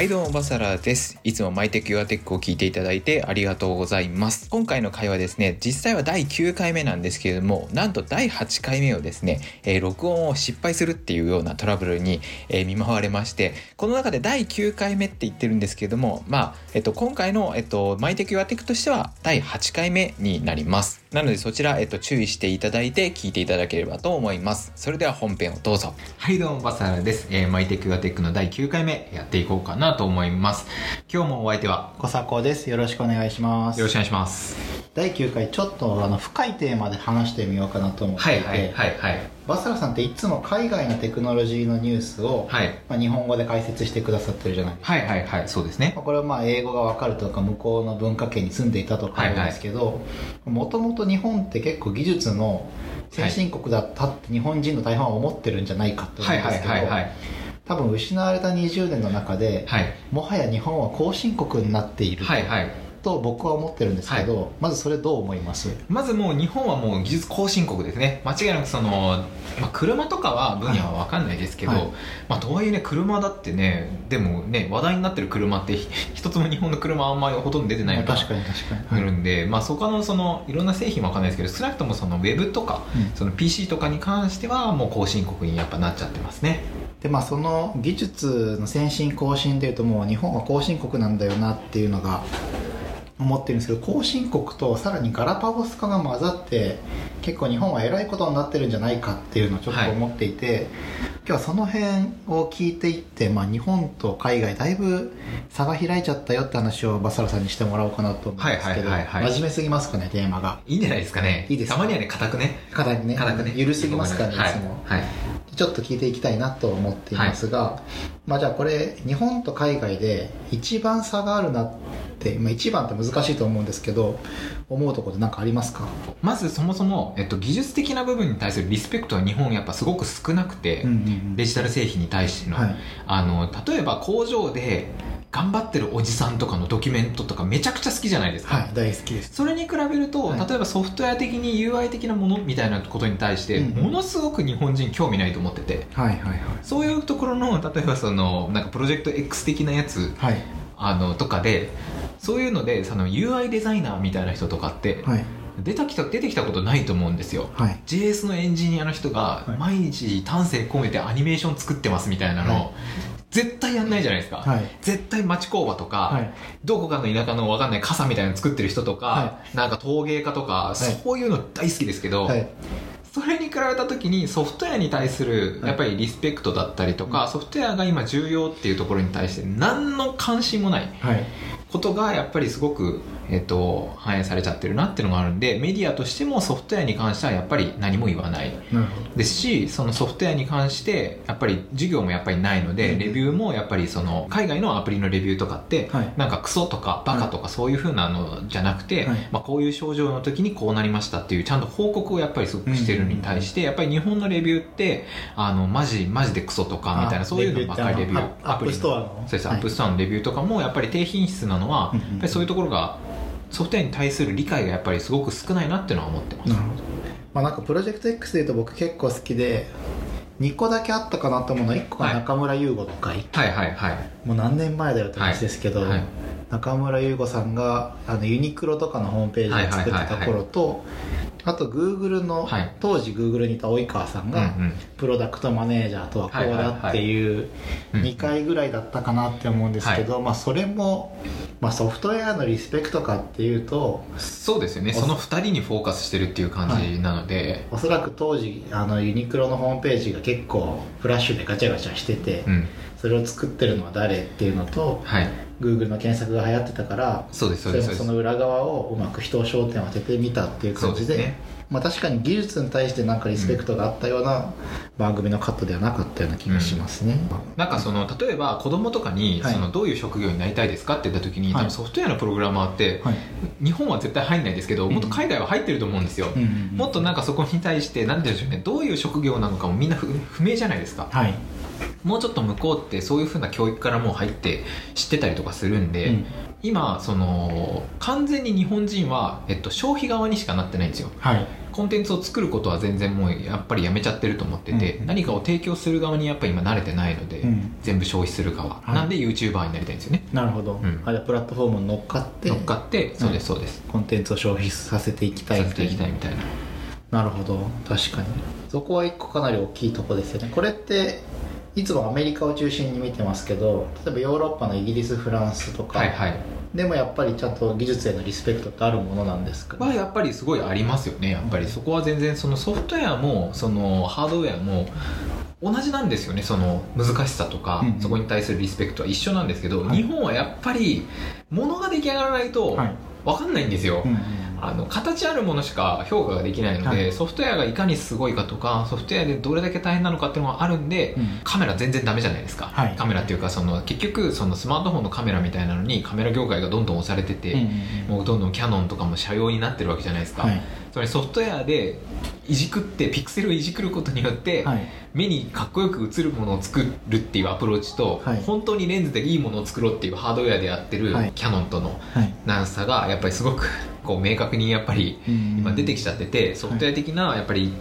はいどうもバサラです。いつもマイテクユアテックを聞いていただいてありがとうございます。今回の会話ですね実際は第9回目なんですけれどもなんと第8回目をですね、えー録音を失敗するっていうようなトラブルに、えー見舞われましてこの中で第9回目って言ってるんですけれどもまあ、えっと、今回の、えっと、マイテクユアテックとしては第8回目になります。なのでそちら、えっと、注意していただいて聞いていただければと思います。それでは本編をどうぞ。はいどうもバサラです、えー、マイテクユアテックの第9回目やっていこうかなと思います。今日もお相手は小佐です。よろしくお願いします。よろしくお願いします。第9回、ちょっとあの深いテーマで話してみようかなと思っていて、はいはいはいはい。バサラさんっていつも海外のテクノロジーのニュースを、はい。まあ、日本語で解説してくださってるじゃないですか。はいはいはいそうですね。まあこれはまあ英語がわかるとか向こうの文化圏に住んでいたとかあるんですけどもともと日本って結構技術の先進国だったって日本人の大半は思ってるんじゃないかと思はいはいうんですけど、はいはい多分失われた20年の中で、はい。もはや日本は後進国になっていると,、はいはい。と僕は思ってるんですけど、まずそれどう思います？まずもう日本はもう技術後進国ですね。間違いなくその、まあ、車とかは分野は分かんないですけど、はい。まあ、とはいえね車だってねでもね話題になってる車ってひ 一つも日本の車あんまりほとんど出てないのまあ確かに確かに、あるんで、まあ、そこのそのいろんな製品は分かんないですけど少なくともそのウェブとか、うん。その PC とかに関してはもう後進国にやっぱなっちゃってますねでまあその技術の先進後進でいうともう日本は後進国なんだよなっていうのが思ってるんですけど後進国とさらにガラパゴス化が混ざって結構日本はえらいことになってるんじゃないかっていうのをちょっと思っていて、今日はその辺を聞いていって、まあ、日本と海外だいぶ差が開いちゃったよって話をバサラさんにしてもらおうかなと思うんですけど、はいはいはいはい。真面目すぎますかねテーマが。いいんじゃないですかね。いいですか？たまにはね硬くね。硬いね。硬くね。緩すぎますかねい。つも、はい、はいちょっと聞いていきたいなと思っていますが、まあじゃあこれ日本と海外で一番差があるなって、まあ、一番って難しいと思うんですけど思うところで何かありますか？まずそもそも、えっと、技術的な部分に対するリスペクトは日本やっぱすごく少なくて、んデジタル製品に対しての,、はい。あの例えば工場で頑張ってるおじさんとかのドキュメントとかめちゃくちゃ好きじゃないですか、はい大好きです。それに比べると、はい。例えばソフトウェア的に UI 的なものみたいなことに対して、うん。ものすごく日本人興味ないと思ってて。はいはいはい。そういうところの例えばそのなんかプロジェクト X 的なやつはい。あのとかでそういうのでその UI デザイナーみたいな人とかって、はい。出てきた出てきたことないと思うんですよ。はい。JS のエンジニアの人がはい。毎日丹精込めてアニメーション作ってますみたいなの、はい。絶対やんないじゃないですか、はい。絶対町工場とか、はい。どこかの田舎のわかんない傘みたいなの作ってる人とか、はなんか陶芸家とか、い。そういうの大好きですけど、はい。それに比べた時にソフトウェアに対するはい。やっぱりリスペクトだったりとか、ソフトウェアが今重要っていうところに対して何の関心もないことがやっぱりすごく、えっと反映されちゃってるなっていうのがあるんでメディアとしてもソフトウェアに関してはやっぱり何も言わない。ですしそのソフトウェアに関してやっぱり授業もやっぱりないので、うん。レビューもやっぱりその海外のアプリのレビューとかって、はい。なんかクソとかバカとかそういう風なのじゃなくて、はい。まあ、こういう症状の時にこうなりましたっていうちゃんと報告をやっぱりすごくしてるのに対して、やっぱり日本のレビューってあのマジマジでクソとかみたいなあそういうのばっかりレビュー App Store の。そうです、はい App Store のレビューとかもやっぱり低品質なのは、やっぱりそういうところがソフトウェアに対する理解がやっぱりすごく少ないなっていうのは思ってます。なるほど。まあなんかプロジェクト X でいうと僕結構好きで2個だけあったかなと思うのは1個が中村優吾の回、はいはいはい。もう何年前だよって話ですけど、はいはい中村優吾さんがあのユニクロとかのホームページを作ってた頃とあとグーグルの、はい。当時グーグルにいた及川さんが、うんうん。プロダクトマネージャーとはこうだっていううん2回ぐらいだったかなって思うんですけど、まあ、それも、まあ、ソフトウェアのリスペクトかっていうとそうですよね。その2人にフォーカスしてるっていう感じなので、おそらく当時あのユニクロのホームページが結構フラッシュでガチャガチャしてて、うん。それを作ってるのは誰っていうのとはい Google の検索が流行ってたからそうですそそうれです。その裏側をうまく人を焦点を当ててみたっていう感じでね。まあ、確かに技術に対してなんかリスペクトがあったような番組のカットではなかったような気がしますね、なんかその例えば子供とかにはい。そのどういう職業になりたいですかって言った時に、はい。多分ソフトウェアのプログラマーって、はい。日本は絶対入んないですけどうん。もっと海外は入ってると思うんですよ、うんうんうんもっとなんかそこに対して何て言うんでしょうね。どういう職業なのかもみんな不不明じゃないですか。はいもうちょっと向こうってそういうふうな教育からもう入って知ってたりとかするんで、うん。今その完全に日本人は、えっと、消費側にしかなってないんですよ。はい。コンテンツを作ることは全然もうやっぱりやめちゃってると思ってて、うん。何かを提供する側にやっぱり今慣れてないので、うん。全部消費する側、はい。なんで YouTuber になりたいんですよね。なるほど、ん。あじゃあプラットフォームに乗っかって乗っかってそうですそうです、コンテンツを消費させていきたいさせていきたいみたいな。なるほど。確かに。そこは一個かなり大きいとこですよね。これっていつもアメリカを中心に見てますけど例えばヨーロッパのイギリスフランスとか、はいはい。でもやっぱりちゃんと技術へのリスペクトってあるものなんですか、はやっぱりすごいありますよねやっぱり。そこは全然そのソフトウェアもそのハードウェアも同じなんですよねその難しさとか、うんうん。そこに対するリスペクトは一緒なんですけど、はい。日本はやっぱり物が出来上がらないとはい。分かんないんですよ、うんうんあの形あるものしか評価ができないので、はい。ソフトウェアがいかにすごいかとかソフトウェアでどれだけ大変なのかっていうのがあるんで、うん。カメラ全然ダメじゃないですか、はい。カメラっていうかその結局そのスマートフォンのカメラみたいなのにカメラ業界がどんどん押されてて、うんうんもうどんどんキャノンとかも車用になってるわけじゃないですか、はい。つまりソフトウェアでいじくってピクセルをいじくることによって、はい。目にかっこよく映るものを作るっていうアプローチと、はい。本当にレンズでいいものを作ろうっていうハードウェアでやってるはい。キャノンとのはい。長さがやっぱりすごくこう明確にやっぱり今出てきちちゃっててソフトウェア的なやっぱり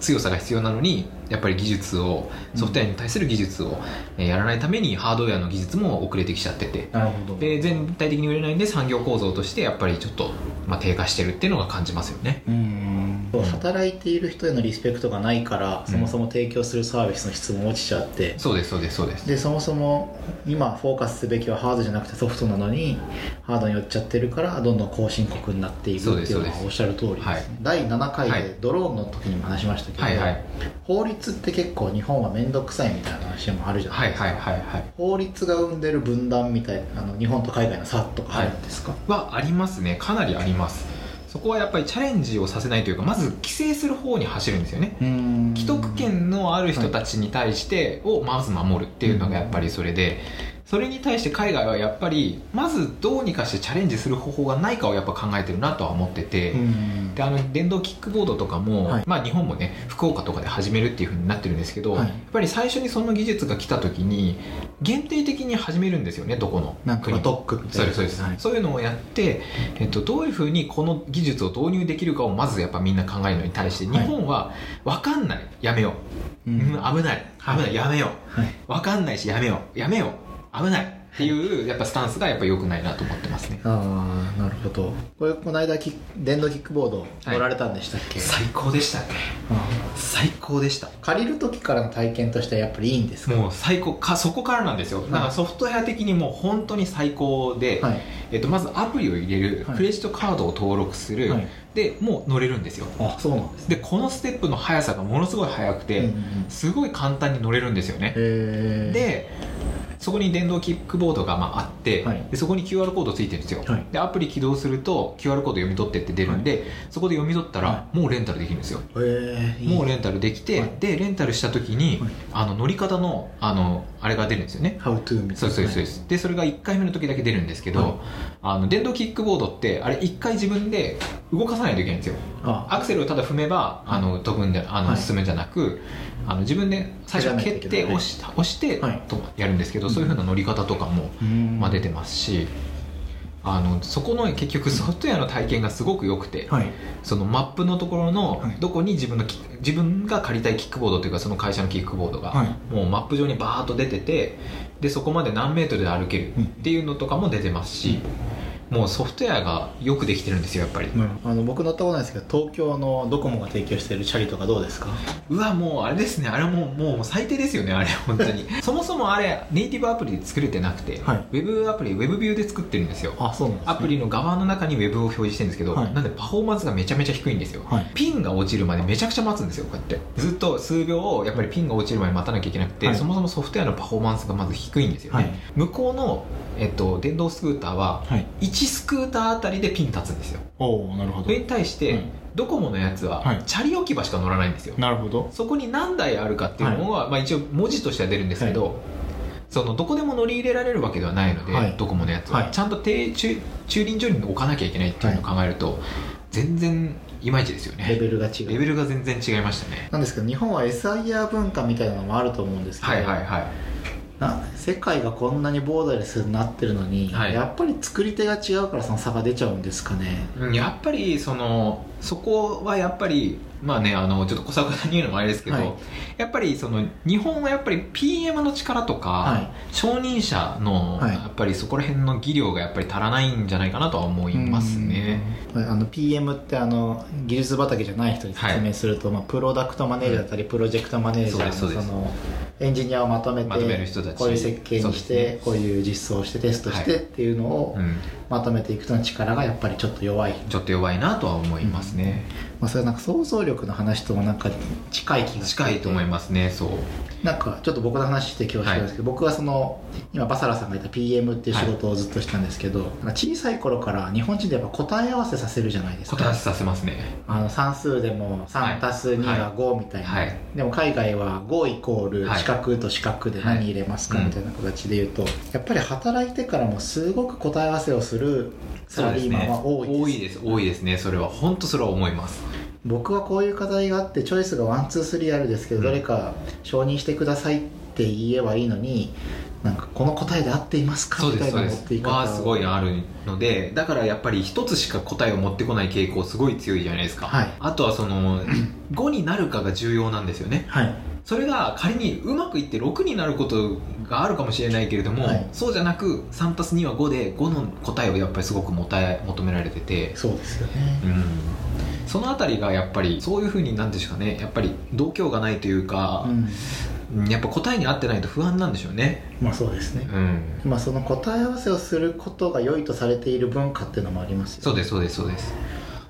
強さが必要なのにやっぱり技術をソフトウェアに対する技術をえーやらないためにハードウェアの技術も遅れてきちゃってて。なるほど。で全体的に売れないんで産業構造としてやっぱりちょっと、まあ、低下してるっていうのが感じますよね。うん働いている人へのリスペクトがないから、そもそも提供するサービスの質も落ちちゃって。そうですそうですそうです。でそもそも今フォーカスすべきはハードじゃなくてソフトなのにハードに寄っちゃってるからどんどん後進国になっているっていうのはおっしゃる通りですね、はい。第7回はい。でドローンの時にも話しましたけど、はいはい。法律って結構日本は面倒くさいみたいな話もあるじゃないですか、はいはいはいはい。法律が生んでる分断みたいなあの日本と海外の差とかあるんですか、はありますね。かなりありますそこはやっぱりチャレンジをさせないというかまず規制する方に走るんですよね。うん。既得権のある人たちに対してをまず守るっていうのがやっぱりそれでそれに対して海外はやっぱりまずどうにかしてチャレンジする方法がないかをやっぱ考えてるなとは思ってて、うん。であの電動キックボードとかも、はい。まあ、日本もね福岡とかで始めるっていうふうになってるんですけど、はい。やっぱり最初にその技術が来た時に限定的に始めるんですよねどこのなんか特区みたなそうです、はい。そういうのをやって、えっと、どういうふうにこの技術を導入できるかをまずやっぱみんな考えるのに対して日はい。本は分かんない。やめよう、うん。うん危ない。危ない、はいやめよはい、う分かんないしやめよう。やめよう。危ないっていうやっぱスタンスがやっぱ良くないなと思ってますね。ああなるほど。これこの間キ電動キックボード乗られたんでしたっけ、最高でしたね。あ最高でした。ー借りる時からの体験としてはやっぱりいいんですか？もう最高。かそこからなんですよ。だからソフトウェア的にもう本当に最高で、はい。えっと、まずアプリを入れる、はい。クレジットカードを登録する、はい。でもう乗れるんですよ。あそうなんですね。でこのステップの速さがものすごい速くて、すごい簡単に乗れるんですよね、でそこに電動キックボードがまああって、はい。でそこに QR コードついてるんですよ、はい。でアプリ起動すると QR コード読み取ってって出るんで、そこで読み取ったら、はもうレンタルできるんですよ。もうレンタルできて、はい。でレンタルした時に、はい。あの乗り方のあのあれが出るんですよね。How to みたいな。そうですそうですそうでそれが1回目の時だけ出るんですけど、はい。あの電動キックボードってあれ1回自分で動かさないといけないんですよ。あアクセルをただ踏めばあの飛ぶんじゃあの、はい。進むんじゃなくあの自分で最初蹴って押し押して、はい。とやるんですけど、そういうふうな乗り方とかも、うん。まあ、出てますしあのそこの結局ソフトウェアの体験がすごく良くて、はい。そのマップのところのはい。どこに自分のキ自分が借りたいキックボードというかその会社のキックボードが、はい。もうマップ上にバーッと出ててでそこまで何メートルで歩けるっていうのとかも出てますし、もうソフトウェアがよくできてるんですよやっぱり、あの僕乗ったことないですけど東京のドコモが提供しているチャリとかどうですか？うわもうあれですね。あれもうもう最低ですよねあれ 本当に。そもそもあれネイティブアプリで作れてなくて、はい。ウェブアプリウェブビューで作ってるんですよ。あそうなんね、アプリの側の中にウェブを表示してるんですけど、はい。なんでパフォーマンスがめちゃめちゃ低いんですよ、はい。ピンが落ちるまでめちゃくちゃ待つんですよ。こうやって。ずっと数秒やっぱりピンが落ちるまで待たなきゃいけなくて、はい。そもそもソフトウェアのパフォーマンスがまず低いんですよね、はい。向こうの、えっと、電動スクーターははい。1スクーターあたりでピン立つんですよ。おおなるほそれに対して、はいドコモのやつは、はい。チャリ置き場しか乗らないんですよ。なるほど。そこに何台あるかっていうのは、まあ、一応文字としては出るんですけど、そのどこでも乗り入れられるわけではないので、はい。ドコモのやつは、はい。ちゃんと停駐駐輪場に置かなきゃいけないっていうのを考えると、全然いまいちですよレねベルが違う。レベルが全然違いましたね。なんですけど日本は SIR 文化みたいなのもあると思うんですけど、はいはいはいな世界がこんなにボーダレスになってるのに、はい。やっぱり作り手が違うからその差が出ちゃうんですかね。うんやっぱりそのそこはやっぱりまあねあのちょっと小坂に言うのもあれですけど、はい。やっぱりその日本はやっぱり PM の力とか、はい。承認者のはい。やっぱりそこら辺の技量がやっぱり足らないんじゃないかなとは思いますね。うん。あの PM ってあの技術畑じゃない人に説明すると、まあ、プロダクトマネージャーだったり、プロジェクトマネージャーのそのエンジニアをまとめてまとめる人たち。こういう設計にして、ねこういう実装をしてテストしてはい。っていうのをうん、まとめていくとの力がやっぱりちょっと弱い、ちょっと弱いなとは思いますね。まあ、それはなんか想像力の話ともなんか近い気が近いと思いますね。そう。なんかちょっと僕の話して恐縮ですけど、僕はその今バサラさんが言った PM っていう仕事をずっとしたんですけど、なんか小さい頃から日本人でやっぱ答え合わせさせるじゃないですか。答え合わせさせますね。あの算数でも3たす2が5みたいな、はい。でも海外は5イコールはい。四角と四角で何入れますかはいみたいな形で言うと、やっぱり働いてからもすごく答え合わせをするサラリーマンは多いです。多いです。多いですね。それは。本当それは思います。僕はこういう課題があってチョイスが one two three あるですけど、うん。どれか承認してくださいって言えばいいのになんかこの答えで合っていますか？みたいな持っていき方。はすごいあるのでだからやっぱり一つしか答えを持ってこない傾向すごい強いじゃないですか、はい。あとはその 5になるかが重要なんですよね。はい。それが仮にうまくいって6になることがあるかもしれないけれども、はい。そうじゃなく 3+2 は5で5の答えをやっぱりすごくもたえ求められてて。そうですよね。うん。そのあたりがやっぱりそういうふうになんでしょうかね。やっぱり度胸がないというかう、んうんやっぱ答えに合ってないと不安なんでしょうね。まあそうですね。うん。まあその答え合わせをすることが良いとされている文化っていうのもありますよそうですそうですそうです。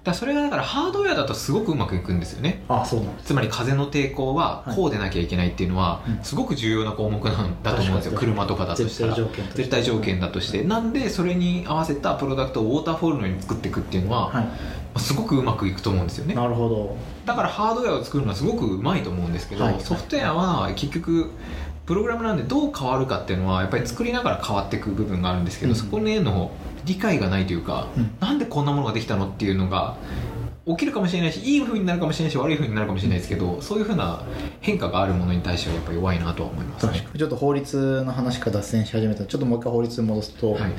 だそれがだからハードウェアだとすごくうまくいくんですよね。あそうなんです。つまり風の抵抗ははい。こうでなきゃいけないっていうのはうん。すごく重要な項目なんだと思うんですよ。確かに。車とかだとしたら。絶対条件として。絶対条件だとして。なんでそれに合わせたプロダクトをウォーターフォールのように作っていくっていうのははすごくうまくいくと思うんですよいね。なるほど。だからハードウェアを作るのはすごくうまいと思うんですけど、はいソフトウェアは結局プログラムなんでどう変わるかっていうのはやっぱり作りながら変わっていく部分があるんですけど、うん。そこへの理解がないというか、うん。なんでこんなものができたのっていうのが起きるかもしれないしいい風になるかもしれないし悪い風になるかもしれないですけどそういう風な変化があるものに対してはやっぱ弱いなとは思いますね。確かに。ちょっと法律の話から脱線し始めた。ちょっともう一回法律に戻すと、はい。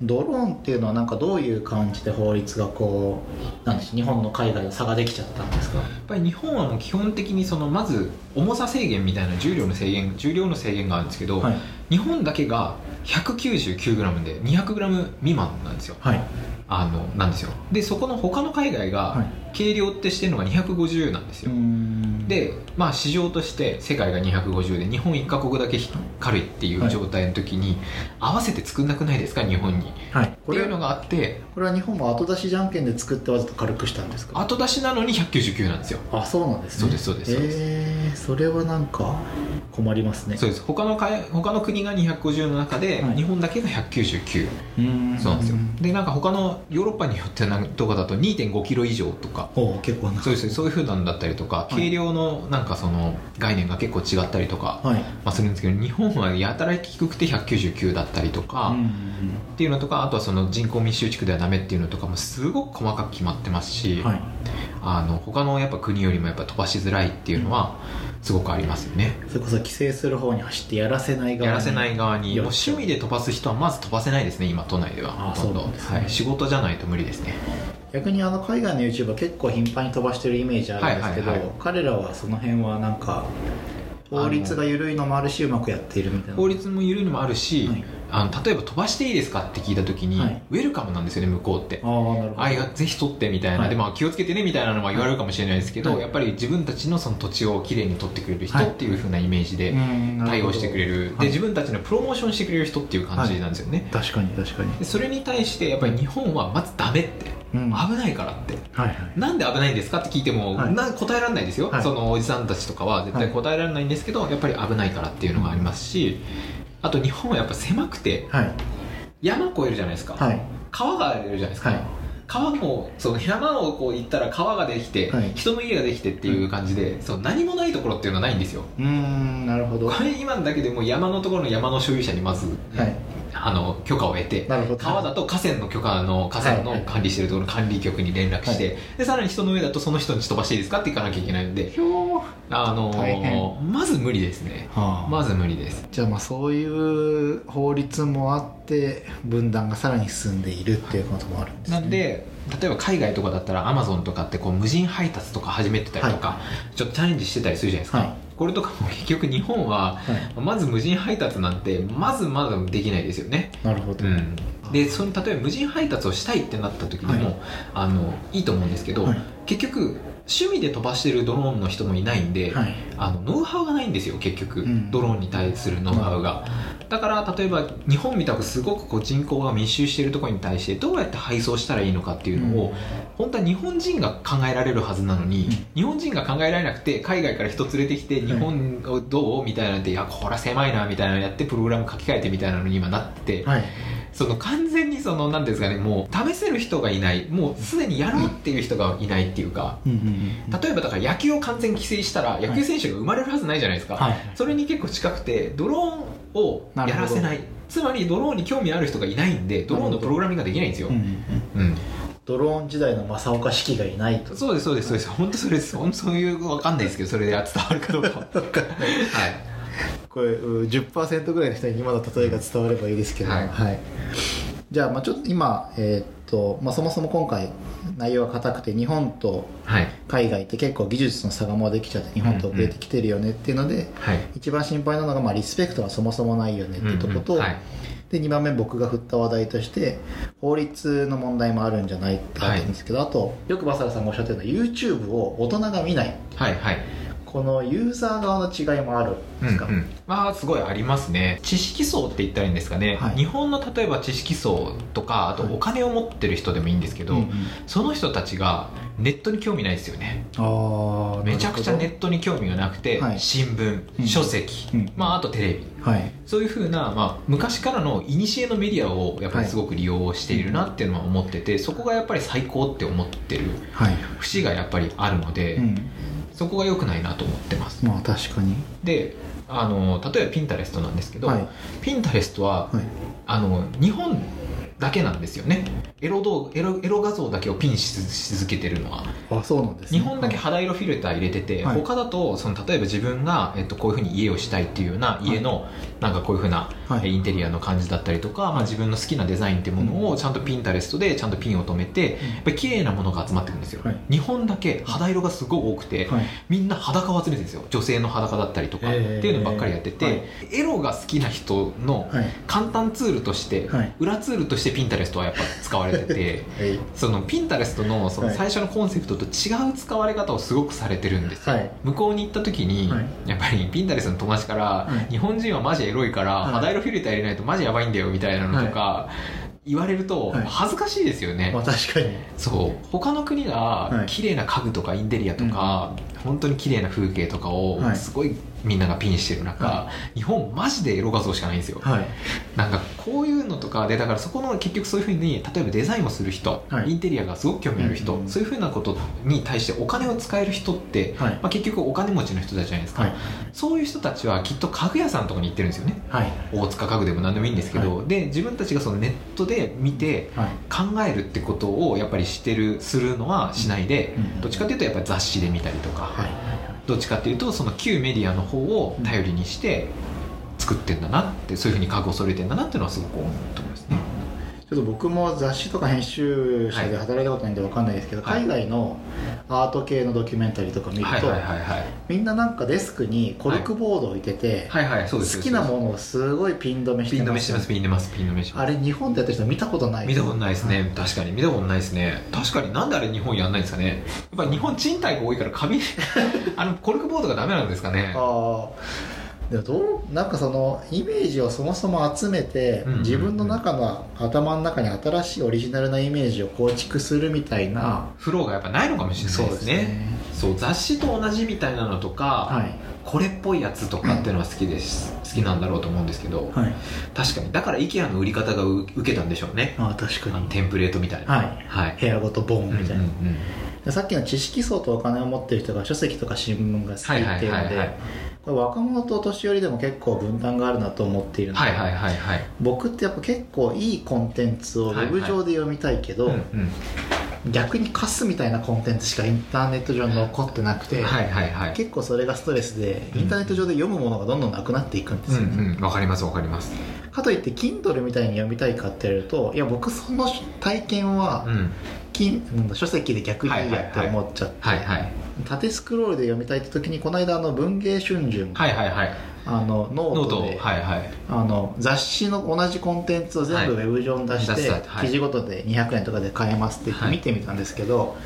ドローンっていうのはなんかどういう感じで法律がこうなんでしょう日本の海外の差ができちゃったんですか？やっぱり日本はもう基本的にそのまず重さ制限みたいな重量の制限重量の制限があるんですけど、はい。日本だけが 199g で 200g 未満なんですよ。はいあのなんですよ。でそこの他の海外はが軽量ってしてるのが250なんですうよ、んでまあ市場として世界が250で日本1カ国だけ軽いっていう状態の時に、合わせて作んなくないですか日本に？っはい。てこれいうのがあってこれは日本も後出しじゃんけんで作ってわざと軽くしたんですか？後出しなのに199なんですよ。あそうなんですね。そうですそうです。そうですえー、それはなんか困りますね。そうです。他のか他の国が250の中で、はい。日本だけが199うん。そうなんですよ。でなんか他のヨーロッパによってなんとかだと2 5キロ以上とか。お結構な。そうです。ねそういうふうなんだったりとか、い。軽量のなんかその概念が結構違ったりとか、はい。まあ、するんですけど日本はやたら低くて199だったりとか、うんっていうのとかあとはその人口密集地区ではダメっていうのとかもすごく細かく決まってますし、はい。あの他のやっぱ国よりもやっぱ飛ばしづらいっていうのはすごくありますよね、それこそ規制する方に走ってやらせない側にやらせない側にもうよ趣味で飛ばす人はまず飛ばせないですね今都内ではあほとんど。そうなんですね。はい、仕事じゃないと無理ですね逆にあの海外の YouTuber は結構頻繁に飛ばしてるイメージあるんですけど、はいはいはい。彼らはその辺はなんか法律が緩いのもあるしうまくやっているみたいな。法律も緩いのもあるし、はいあの例えば飛ばしていいですかって聞いた時に、はい。ウェルカムなんですよね向こうって。ああなるほど。あいやぜひ取ってみたいな、はい。でまあ気をつけてねみたいなのは言われるかもしれないですけど、はい。やっぱり自分たちのその土地をきれいに取ってくれる人はい。っていう風なイメージで対応してくれる、はい。で自分たちのプロモーションしてくれる人っていう感じなんですよね、確かに確かに。でそれに対してやっぱり日本はまずダメって、うん危ないからって。はいはい。なんで危ないんですかって聞いても、はい。な答えられないですよ、はい。そのおじさんたちとかは。絶対答えられないんですけど、やっぱり危ないからっていうのがありますしあと日本はやっぱ狭くてはい。山越えるじゃないですか、はい。川が出るじゃないですか、はい。川もその山をこう行ったら川ができて、はい。人の家ができてっていう感じで、そう何もないところっていうのはないんですよ。うーんなるほど。これ今だけでもう山のところの山の所有者にまず、はいあの許可を得て川だと河川の許可の河川はい。の管理してるところの管理局に連絡して、はでさらに人の上だとその人に飛ばしていいですかって行かなきゃいけないんであのまずず無理ですね。はあ。まず無理です。じゃあまあそういう法律もあって分断がさらに進んでいるっていうこともあるんですね。なんで例えば海外とかだったらアマゾンとかってこう無人配達とか始めてたりとか、ちょっとチャレンジしてたりするじゃないですか、はいこれとかも結局日本ははい。まず無人配達なんてまずまずできないですよね。なるほど、うん、でその例えば無人配達をしたいってなった時でも、はい。あのいいと思うんですけど、はい。結局趣味で飛ばしてるドローンの人もいないんで、はい。あのノウハウがないんですよ結局、うん。ドローンに対するノウハウが、だから例えば日本みたくすごくこう人口が密集しているところに対してどうやって配送したらいいのかっていうのを、うん。本当は日本人が考えられるはずなのに、うん。日本人が考えられなくて海外から人連れてきて日本をどうみたいなんでいやこれは狭いなみたいなのやってプログラム書き換えてみたいなのに今なって、はい。その完全にその何ていうんですかねもう試せる人がいない。もうすでにやろうっていう人がいないっていうか、うんうんうん例えばだから野球を完全に規制したら野球選手が生まれるはずないじゃないですか、はいそれに結構近くてドローンをやらせない。つまりドローンに興味ある人がいないんでドローンのプログラミングができないんですよ、うんうんうん。うん。ドローン時代の正岡式がいないと。そうですそうです。そうです本当それです。本当そういうわかんないですけどそれで伝わるかどうか。は はい。これう10%ぐらいの人に今の例えが伝わればいいですけど、はいじゃあまあちょっと今、えーっとまあ、そもそも今回内容が硬くて日本とはい。海外って結構技術の差がもうできちゃって日本と遅れてきてるよねっていうので、はい。一番心配なのがまあリスペクトがそもそもないよねっていうところと、うんうん。はい。で2番目僕が振った話題として法律の問題もあるんじゃないってあったんですけど、あとよくバサラさんがおっしゃってるのは YouTube を大人が見ないはいはいこのユーザー側の違いもあるんですか、うんうん。まあすごいありますね。知識層って言ったらいいんですかね、はい。日本の例えば知識層とかあとお金を持ってる人でもいいんですけど、うんうん。その人たちがネットに興味ないですよね。めちゃくちゃネねットに興味がなくて、はい。新聞、うん。書籍、うん。まあ、あとテレビ。はい。そういうふうな、まあ、昔からの古のメディアをやっぱりすごく利用しているなっていうのは思ってて、そこがやっぱり最高って思ってるはい。節がやっぱりあるので、うんそこが良くないなと思ってます。まあ確かに。であの例えばピンタレストなんですけど、はい。ピンタレストは、はい。あの日本だけなんですよね。エロ動エロエロ画像だけをピンしし続けてるのは。あそうなんですね。日本だけ肌色フィルター入れてて、はい。他だとその例えば自分が、えっと、こういうふうに家をしたいっていうような家の、なんかこういうふうな、はい。えインテリアの感じだったりとか、まあ、自分の好きなデザインっていうものをちゃんとピンタレストでちゃんとピンを止めて、やっぱり綺麗なものが集まってくるんですよ、はい。日本だけ肌色がすごい多くて、はい。みんな裸を集めてるんですよ。女性の裸だったりとか、っていうのばっかりやってて、はい。エロが好きな人のはい。簡単ツールとして、はい。裏ツールとしてピンタレストはやっぱ使われててはい そのピンタレストのそのはい。最初のコンセプトと違う使われ方をすごくされてるんですよ、はい。向こうに行った時に、はい。やっぱりピンタレストの友達から、はい。日本人はマジエロいから、はい。肌色フィルター入れないとマジやばいんだよみたいなのとか、言われるとはい。恥ずかしいですよね、まあ確かに。そう。他の国がはい。綺麗な家具とかインテリアとか、本当に綺麗な風景とかをはい。すごいみんながピンしてる中、は日本マジでエロ画像しかないんですよ、はい。なんかこういうのとかでだからそこの結局そういうふうに例えばデザインをする人、はい。インテリアがすごく興味ある人、うんうんそういうふうなことに対してお金を使える人って、はい。まあ、結局お金持ちの人たちじゃないですか、はい。そういう人たちはきっと家具屋さんとかに行ってるんですよね。はい。大塚家具でも何でもいいんですけど、で自分たちがそのネットで見てはい。考えるってことをやっぱりしてるするのはしないで、うんどっちかっていうとやっぱり雑誌で見たりとか、はいどっちかっていうとその旧メディアの方を頼りにして作ってんだなってそういうふうに覚悟を揃えてんだなっていうのはすごく思うと思いますね。ちょっと僕も雑誌とか編集者で働いたことないんで分かんないですけど、はい。海外のアート系のドキュメンタリーとか見ると、はいはいはいはい。みんななんかデスクにコルクボードを置いてて、好きなものをすごいピン止めしてピン止めしてますピン止めますピン止めしてます。あれ日本でやってる人見たことない見たことないですね。確かに見たことないですね。確かになんであれ日本やんないんですかね。やっぱり日本賃貸が多いから紙 あのコルクボードがダメなんですかね。ああでもどうなんかそのイメージをそもそも集めて、自分の中の頭の中に新しいオリジナルなイメージを構築するみたいな、フローがやっぱないのかもしれないですね。そう雑誌と同じみたいなのとか、はい。これっぽいやつとかっていうのは好きです。好きなんだろうと思うんですけど、はい。確かに。だから IKEA の売り方がう受けたんでしょうね。ああ確かに。テンプレートみたいな。はい。はい。部屋ごとボンみたいな、うんうんうん。でさっきの知識層とお金を持ってる人が書籍とか新聞が好きっていうのではいはいはいはい。これ若者とお年寄りでも結構分担があるなと思っているので、はいはいはいはい。僕ってやっぱ結構いいコンテンツをウェブ上で読みたいけど、うんうん。逆にカスみたいなコンテンツしかインターネット上に残ってなくて、はいはいはい。結構それがストレスでうんインターネット上で読むものがどんどんなくなっていくんですよ。ね、うんうん。わかりますわかります。かといって Kindle みたいに読みたいかって言われるといや僕その体験は、うん金なん。だ書籍で逆にいいやって思っちゃって、はいはい。縦スクロールで読みたいって時にこの間あの文芸春秋、はいはいはい。あのノノートで、はいはい。あの雑誌の同じコンテンツを全部ウはい。ェブ上に出して、出した。はい。記事ごとで200円とかで買えますって見てみたんですけど、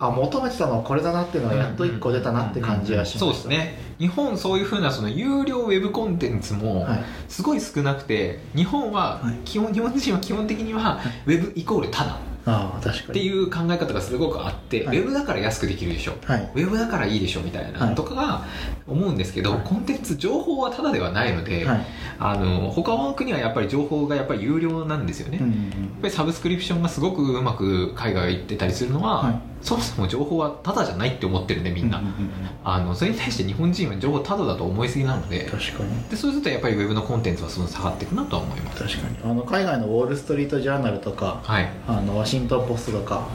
あ求めてたのはこれだなっていうのがやっと1個出たなって感じがしました、そうですね。日本そういうふうなその有料ウェブコンテンツもはい。すごい少なくて日本ははい。基本日本人は基本的にはウェブイコールタダ。っああ確かに。ていう考え方がすごくあって、はい。ウェブだから安くできるでしょ。はい。ウェブだからいいでしょみたいなはいとかが思うんですけど、はい。コンテンツ情報はタダではないので、はい。あの他の国はやっぱり情報がやっぱり有料なんですよね、うんうん。やっぱりサブスクリプションがすごくうまく海外行ってたりするのは、はいそもそも情報はタダじゃないって思ってるんでみんな、うううんあのそれに対して日本人は情報タダだと思いすぎなので確かに。でそうするとやっぱりウェブのコンテンツはその下がっていくなとは思います。確かに。あの海外のウォール・ストリート・ジャーナルとかはい。あのワシントン・ポストとか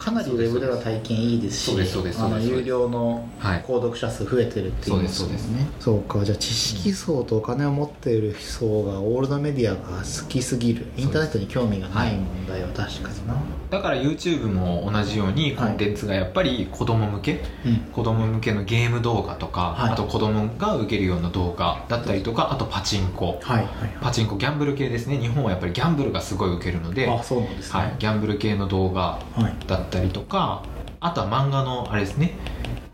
かなりウェブでは体験いいですし有料のはい。購読者数増えてるっていうそうですそうです。ね。そうかじゃあ知識層とお金を持っている層がオールドメディアが好きすぎる。インターネットに興味がない問題は確かにな、だから YouTube も同じようにコンテンツがやっぱり子供向け、うん。子供向けのゲーム動画とか、はい。あと子供が受けるような動画だったりとかあとパチンコ。はいはいパチンコギャンブル系ですね。日本はやっぱりギャンブルがすごい受けるので、あそうなんですね。はい、ギャンブル系の動画はい。だったりとかあとは漫画のあれですね。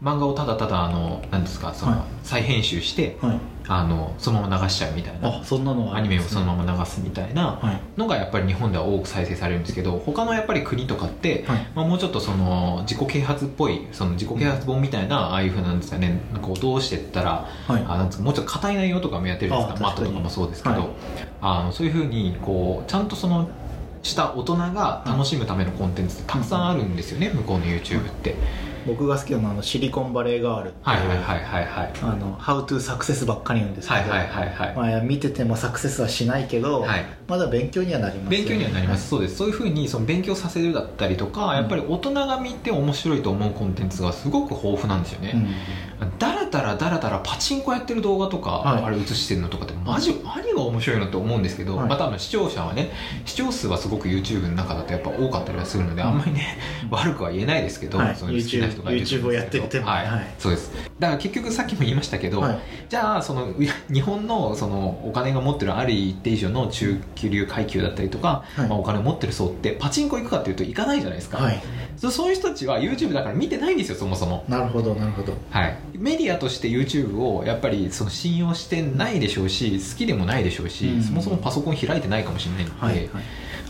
漫画をただただあの何ですかその、はい。再編集してはい。あのそのまま流しちゃうみたいな。あそんなのはアニメをそのままま流すみたいなはい。のがやっぱり日本では多く再生されるんですけど他のやっぱり国とかって、はい。まあ、もうちょっとその自己啓発っぽいその自己啓発本みたいなああいうふうなんですかね。こうどうしてったらはい。あなんですかもうちょっと硬い内容とかもやってるんですか？マットとかもそうですけど、はい。あのそういうふうにこうちゃんとそのした大人が楽しむためのコンテンツってたくさんあるんですよね、向こうの YouTube って、僕が好きなのはあのシリコンバレーガールっていうはいはいはいはいはい。あの How to サクセスばっかり言うんですけど、はいはいはいはい。まあ、見ててもサクセスはしないけど、はい。まだ勉強にはなりますよね。勉強にはなります、そうです。そういうふうにその勉強させるだったりとか、やっぱり大人が見て面白いと思うコンテンツがすごく豊富なんですよね、うん。だらだらだらだらパチンコやってる動画とか、はい。あれ映してるのとかってマジ何が面白いのって思うんですけど、はい。まあ多分視聴者はね視聴数はすごく YouTube の中だとやっぱ多かったりはするので、うんあんまりね 悪くは言えないですけど、はい。そういう好きな人がい YouTube をやってる手もはい、はい。そうですだから結局さっきも言いましたけど、はい。じゃあその日本のそのお金が持ってるある一定以上の中流階級だったりとか、はい。まあ、お金を持ってる層ってパチンコ行くかっていうと行かないじゃないですか、はい。そそういう人たちは YouTube だから見てないんですよそもそも。なるほどなるほど。はい、メディアとして YouTube をやっぱりその信用してないでしょうし好きでもないでしょうし、うん。そもそもパソコン開いてないかもしれないので、はいはい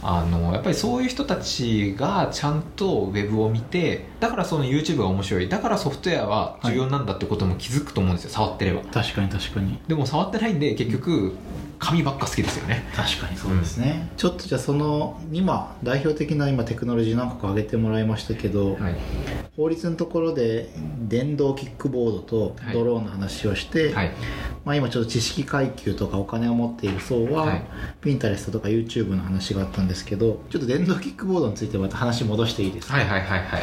あのやっぱりそういう人たちがちゃんとウェブを見てだからその YouTube が面白い。だからソフトウェアは重要なんだってことも気づくと思うんですよ触ってれば。確かに確かに。でも触ってないんで結局紙ばっか好きですよね。確かにそうですね、ちょっとじゃあその今代表的な今テクノロジー何個か挙げてもらいましたけど、はい。法律のところで電動キックボードとドローンの話をして、はいまあ、今ちょっと知識階級とかお金を持っている層は、はい。ピンタレストとか YouTube の話があったんですけどちょっと電動キックボードについてまた話戻していいですか、はいはいはいはい。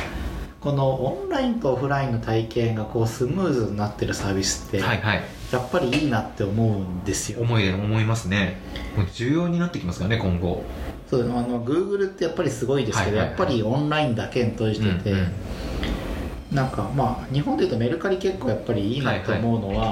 このオンラインとオフラインの体験がこうスムーズになってるサービスって、はいはい。やっぱりいいなって思うんですよ。思いで思いますね。重要になってきますからね今後。そうあの Google ってやっぱりすごいですけど、はいはいはい。やっぱりオンラインだけに閉じてて、うんうん。なんかまあ日本でいうとメルカリ結構やっぱりいいなと思うのは、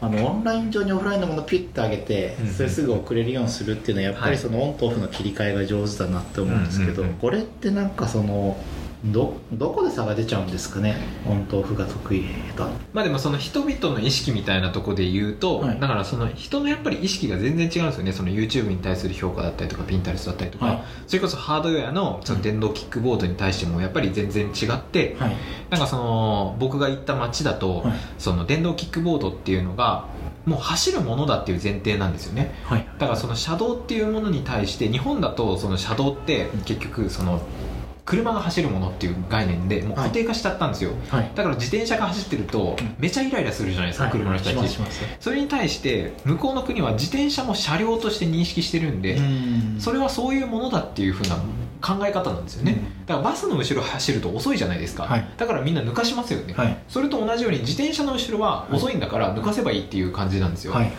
あのオンライン上にオフラインのものをピュッて上げてそれすぐ送れるようにするっていうのはやっぱりそのオンとオフの切り替えが上手だなって思うんですけど、これってなんかそのどどこで差が出ちゃうんですかねオンとオフが得意だまあでもその人々の意識みたいなところで言うと、はい。だからその人のやっぱり意識が全然違うんですよね。その YouTube に対する評価だったりとか Pinterest だったりとか、はい。それこそハードウェアのその電動キックボードに対してもやっぱり全然違って、はい。なんかその僕が行った街だと、はい。その電動キックボードっていうのがもう走るものだっていう前提なんですよね。はい。だからその車道っていうものに対して日本だとその車道って結局その車が走るものっていう概念でもう固定化しちゃったんですよ、はい。だから自転車が走ってるとうん。めちゃイライラするじゃないですか、はい。車の人たち、それに対して向こうの国は自転車も車両として認識してるんで、うん。それはそういうものだっていうふうな考え方なんですよね、だからバスの後ろ走ると遅いじゃないですか、はい。だからみんな抜かしますよね、はい。それと同じように自転車の後ろは遅いんだから抜かせばいいっていう感じなんですよ、はい。はい。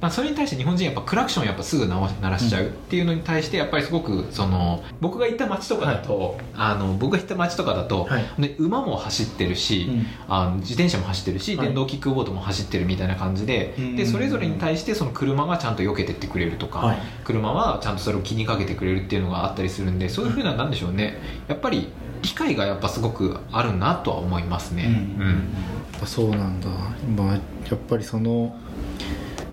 まあ、それに対して日本人やっぱクラクションやっぱすぐ鳴らしちゃうっていうのに対してやっぱりすごくその僕が行った街とかだと、あの僕が行った街とかだと、はい。で馬も走ってるし、うん。あの自転車も走ってるし、はい。電動キックボードも走ってるみたいな感じでうん。でそれぞれに対してその車がちゃんと避けてってくれるとか、はい。車はちゃんとそれを気にかけてくれるっていうのがあったりするんでそういうふうななんでしょうねやっぱり理解がやっぱすごくあるなとは思いますね。うん。あそうなんだ、まあ、やっぱりその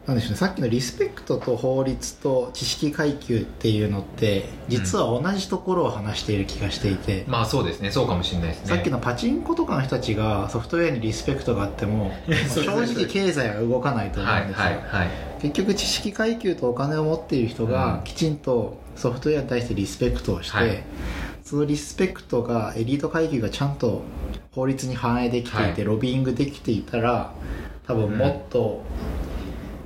なんでしょうね。さっきのリスペクトと法律と知識階級っていうのって実は同じところを話している気がしていて、まあそうですね。そうかもしれないですね。さっきのパチンコとかの人たちがソフトウェアにリスペクトがあっても 正直経済は動かないと思はいうんですよ、はいはい結局知識階級とお金を持っている人うん。がきちんとソフトウェアに対してリスペクトをして、はいそのリスペクトがエリート階級がちゃんと法律に反映できていて、はい。ロビーイングできていたら多分もっと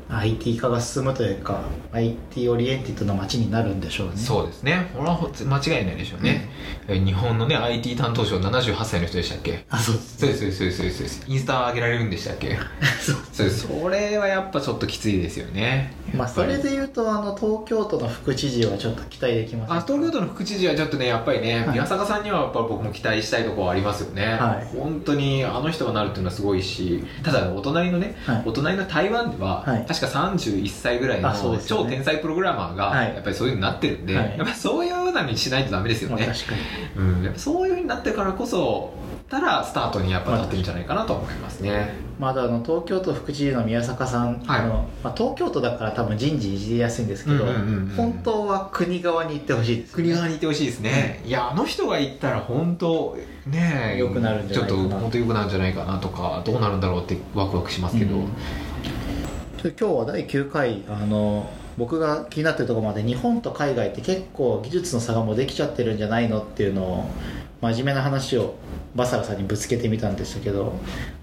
IT 化が進むというか IT オリエンティッドな街になるんでしょうね。そうですね。これはほ間違いないでしょうね、え日本のね IT 担当者78歳の人でしたっけ？あそうですそうですそうですそうですインスタ上げられるんでしたっけ？そうそうです。それはやっぱちょっときついですよね。まあそれで言うとあの東京都の副知事はちょっと期待できますあ東京都の副知事はちょっとねやっぱりね、はい。宮坂さんにはやっぱ僕も期待したいところはありますよね、はい。本当にあの人がなるっていうのはすごいしただお隣のね、はい。お隣の台湾では、はい。確か31歳ぐらいの超天才プログラマーがはい。やっぱりそういうふうになってるんで、はい。やっぱりそういうふうなにしないとダメですよね、まあ確かに。うん、やっぱそういうふうになってからこそたらスタートにやっぱ立ってるんじゃないかなと思いますね、まだあの東京都副知事の宮坂さん、はい。あのまあ、東京都だから多分人事いじりやすいんですけど、うんうんうんうん本当は国側に行ってほしいです、国側に行ってほしいですね、いやあの人が行ったら本当ね良くなるんじゃないかな。ちょっと本当良くなるんじゃないかなとかどうなるんだろうってワクワクしますけど、うん今日は第9回あの僕が気になってるところまで日本と海外って結構技術の差がもうできちゃってるんじゃないのっていうのを真面目な話をバサラさんにぶつけてみたんですけど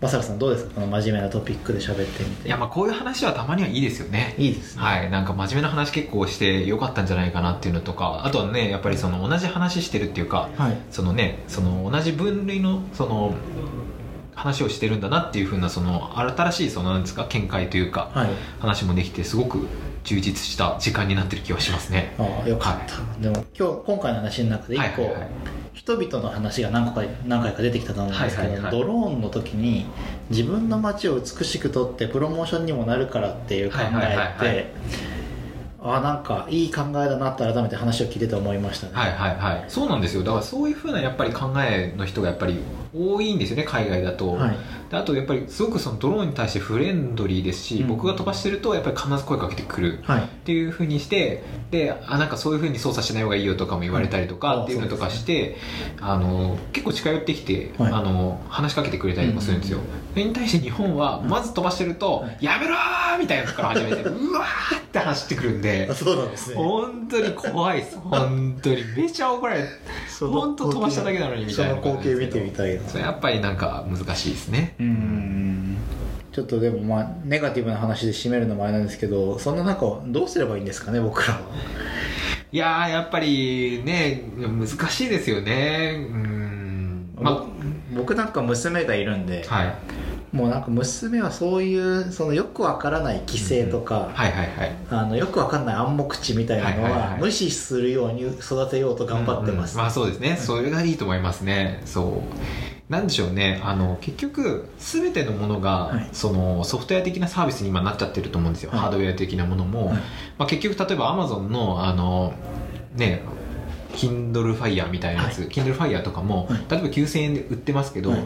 バサラさんどうですか？この真面目なトピックで喋ってみて。いやまあこういう話はたまにはいいですよね。いいですね。はい、なんか真面目な話結構してよかったんじゃないかなっていうのとかあとはねやっぱりその同じ話してるっていうかはい。そのねその同じ分類のその話をしてるんだなっていうふうなその新しいそのなんですか見解というかはい。話もできてすごく充実した時間になってる気はしますね。ああよかった、でも今日今回の話の中で一個、はいはいはい。人々の話が何個か何回か出てきたと思うんですけど、はいはいはい。ドローンの時に自分の街を美しく撮ってプロモーションにもなるからっていう考はいはいはいえはい。ってあなんかいい考えだなって改めて話を聞いてて思いましたね、はいはいはい。そうなんですよ。だからそういうふうなやっぱり考えの人がやっぱり多いんですよね海外だと、はい。であとやっぱりすごくそのドローンに対してフレンドリーですし、うん。僕が飛ばしてるとやっぱり必ず声かけてくる。はいっていうふうにしてであなんかそういうふうに操作しない方がいいよとかも言われたりとうん。かっていうのとかして、あの結構近寄ってきて、はい。あの話しかけてくれたりとかするんですよ、うんそれに対して日本はまず飛ばしてると「はい。やめろー!」みたいなのから始めて うわーって走ってくるんであそうなんですね。本当に怖いです。本当に。めちゃ怒られるそ本当飛ばしただけなのにみたいなその光景見てみたいな。それやっぱりなんか難しいですね。うんちょっとでもまあネガティブな話で締めるのもあれなんですけどそんな中どうすればいいんですかね僕らは。いやーやっぱりね難しいですよね。うん。ま僕なんか娘がいるんで、はい。もうなんか娘はそういうそのよくわからない規制とか、はいはいはい。あのよくわかんない暗黙知みたいなのは無視するように育てようと頑張ってます、うんうん。まあそうですね、それがいいと思いますね。そうなんでしょうね。あの結局全てのものが、はい。そのソフトウェア的なサービスに今なっちゃってると思うんですよ、はい。ハードウェア的なものも、はい。まあ、結局例えば Amazon のあのね Kindle Fire みたいなやつ、Kindle Fire とかも、はい。例えば9000円で売ってますけど、はい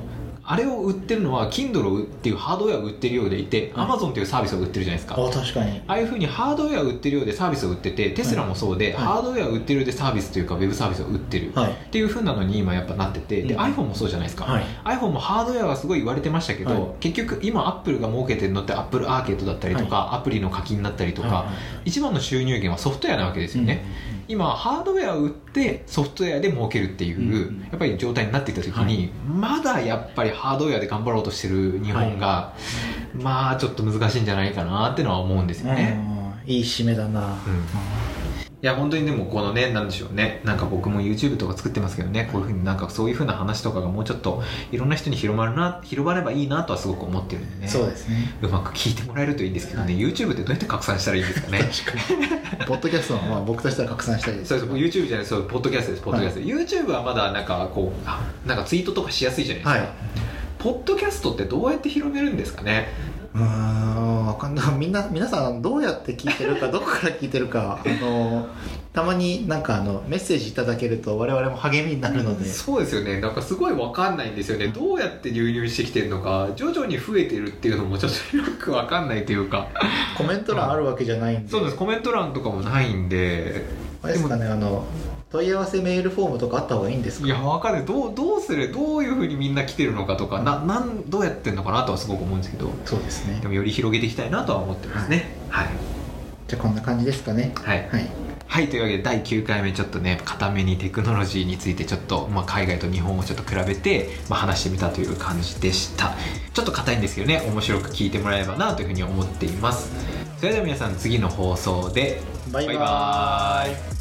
あれを売ってるのは Kindle っていうハードウェアを売ってるようでいて、はい。Amazon というサービスを売ってるじゃないですかあ確かに。ああいうふうにハードウェアを売ってるようでサービスを売っててテスラもそうで、はい。ハードウェアを売ってるようでサービスというかウェブサービスを売ってる、はい。っていうふうなのに今やっぱなっててで、うん。iPhone もそうじゃないですか、はい。iPhone もハードウェアはすごい言われてましたけど、はい。結局今アップルが儲けてるのって Apple アーケードだったりとか、アプリの課金だったりとか、一番の収入源はソフトウェアなわけですよね、今ハードウェアを売ってソフトウェアで儲けるっていう、うんやっぱり状態になってきた時に、まだやっぱりハードウェアで頑張ろうとしてる日本が、まあちょっと難しいんじゃないかなってのは思うんですよね、うん。いい締めだな、うんいや本当にでもこのねなんでしょうね。なんか僕も YouTube とか作ってますけどね。こういうふうになんかそういうふうな話とかがもうちょっといろんな人に広まるな広まればいいなとはすごく思ってるんでね。そうですね。うまく聞いてもらえるといいんですけどね、YouTube って。どうやって拡散したらいいんですかね。確かに。ポッドキャストはまあ僕としては拡散したいですそうです。YouTube じゃないそうポッドキャストです。ポッドキャスト、YouTube はまだなんかこうあなんかツイートとかしやすいじゃないですか、はい。ポッドキャストってどうやって広めるんですかね。うーん。わかんないみんな皆さんどうやって聞いてるかどこから聞いてるかあのたまになんかあのメッセージいただけると我々も励みになるので、そうですよね。なんかすごいわかんないんですよね。どうやって流入してきてるのか徐々に増えてるっていうのもちょっとよくわかんないというか。コメント欄あるわけじゃないんで。そうです。コメント欄とかもないんで。あれですかねあの問い合わせメールフォームとかあった方がいいんですか？いやわかんない。どうどうする？どういうふうにみんな来てるのかとかななんどうやってんのかな？とはすごく思うんですけど。そうですね。でもより広げていきたいなとは思ってますね。はい。じゃあこんな感じですかね。はい、はい。はい、というわけで第9回目ちょっとね固めにテクノロジーについてちょっと、まあ、海外と日本をちょっと比べて、まあ、話してみたという感じでした。ちょっと硬いんですけどね面白く聞いてもらえればなというふうに思っています。それでは皆さん次の放送でバイバーイ。バイバーイ